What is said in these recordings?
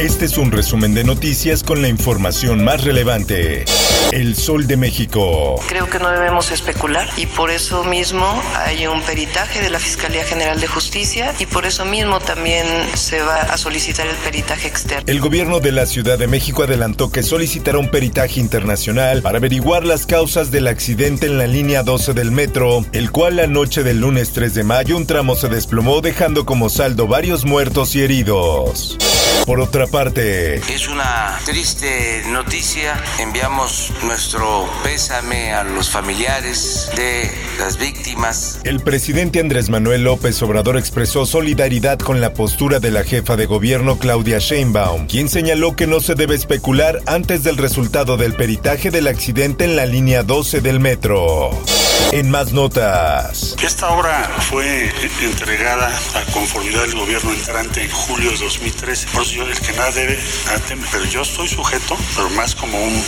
Este es un resumen de noticias con la información más relevante. El Sol de México. Creo que no debemos especular y por eso mismo hay un peritaje de la Fiscalía General de Justicia y por eso mismo también se va a solicitar el peritaje externo. El gobierno de la Ciudad de México adelantó que solicitará un peritaje internacional para averiguar las causas del accidente en la línea 12 del metro, el cual la noche del lunes 3 de mayo un tramo se desplomó dejando como saldo varios muertos y heridos. Por otra parte, es una triste noticia. Enviamos nuestro pésame a los familiares de las víctimas. El presidente Andrés Manuel López Obrador expresó solidaridad con la postura de la jefa de gobierno Claudia Sheinbaum, quien señaló que no se debe especular antes del resultado del peritaje del accidente en la línea 12 del metro. En más notas. Esta obra fue entregada a conformidad del gobierno entrante en julio de 2013. Por eso yo, el que nada debe, nada. Pero yo estoy sujeto, pero más como un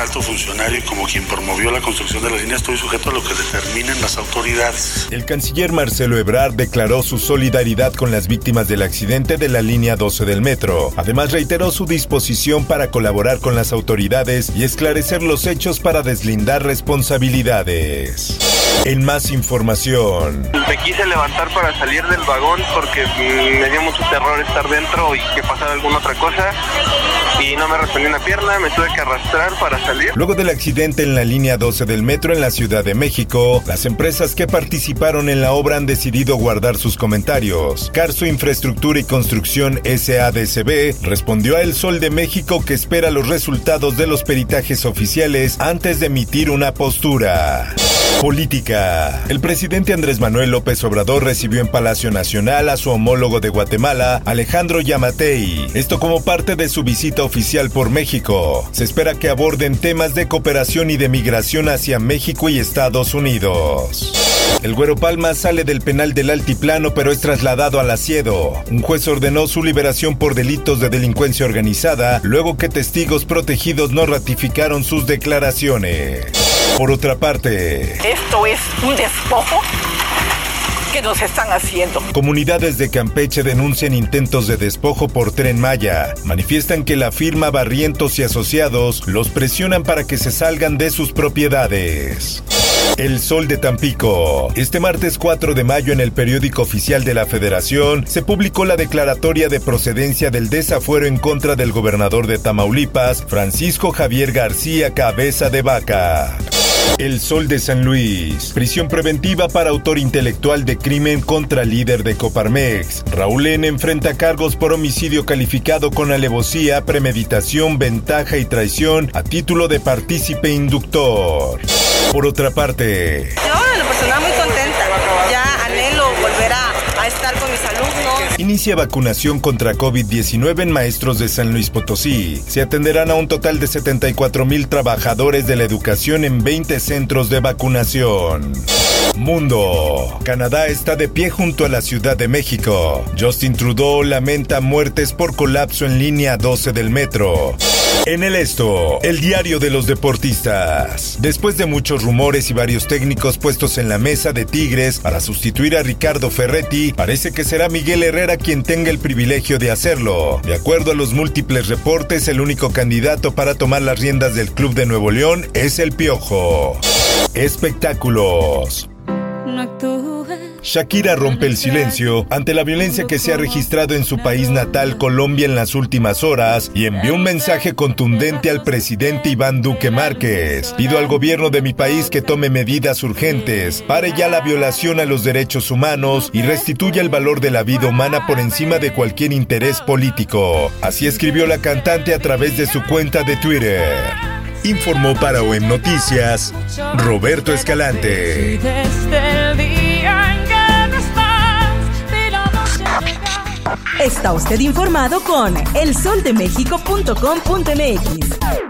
alto funcionario y como quien promovió la construcción de la línea, estoy sujeto a lo que determinen las autoridades. El canciller Marcelo Ebrard declaró su solidaridad con las víctimas del accidente de la línea 12 del metro. Además, reiteró su disposición para colaborar con las autoridades y esclarecer los hechos para deslindar responsabilidades. En más información. Me quise levantar para salir del vagón porque mm, me dio mucho terror estar dentro y que pasara alguna otra cosa. Y no me respondí una pierna, me tuve que arrastrar para salir. Luego del accidente en la línea 12 del metro en la Ciudad de México, las empresas que participaron en la obra han decidido guardar sus comentarios. Carso Infraestructura y Construcción SADCB respondió a El Sol de México que espera los resultados de los peritajes oficiales antes de emitir una postura. Política. El presidente Andrés Manuel López Obrador recibió en Palacio Nacional a su homólogo de Guatemala, Alejandro Yamatei. Esto como parte de su visita oficial por México. Se espera que aborden temas de cooperación y de migración hacia México y Estados Unidos. El Güero Palma sale del penal del Altiplano pero es trasladado al Asiedo. Un juez ordenó su liberación por delitos de delincuencia organizada luego que testigos protegidos no ratificaron sus declaraciones. Por otra parte, esto es un despojo que nos están haciendo. Comunidades de Campeche denuncian intentos de despojo por tren Maya. Manifiestan que la firma Barrientos y Asociados los presionan para que se salgan de sus propiedades. El Sol de Tampico. Este martes 4 de mayo en el periódico oficial de la Federación se publicó la declaratoria de procedencia del desafuero en contra del gobernador de Tamaulipas, Francisco Javier García Cabeza de Vaca. El Sol de San Luis. Prisión preventiva para autor intelectual de crimen contra líder de Coparmex. Raúl N. enfrenta cargos por homicidio calificado con alevosía, premeditación, ventaja y traición a título de partícipe inductor. Por otra parte. A, estar con mis alumnos. Inicia vacunación contra COVID-19 en maestros de San Luis Potosí. Se atenderán a un total de 74 mil trabajadores de la educación en 20 centros de vacunación. Mundo. Canadá está de pie junto a la Ciudad de México. Justin Trudeau lamenta muertes por colapso en línea 12 del metro. En el esto, el diario de los deportistas. Después de muchos rumores y varios técnicos puestos en la mesa de Tigres para sustituir a Ricardo Ferretti, parece que será Miguel Herrera quien tenga el privilegio de hacerlo. De acuerdo a los múltiples reportes, el único candidato para tomar las riendas del club de Nuevo León es el Piojo. Espectáculos. Shakira rompe el silencio ante la violencia que se ha registrado en su país natal, Colombia, en las últimas horas y envió un mensaje contundente al presidente Iván Duque Márquez. Pido al gobierno de mi país que tome medidas urgentes, pare ya la violación a los derechos humanos y restituya el valor de la vida humana por encima de cualquier interés político. Así escribió la cantante a través de su cuenta de Twitter. Informó para OEM Noticias Roberto Escalante. Está usted informado con elsoldemexico.com.mx.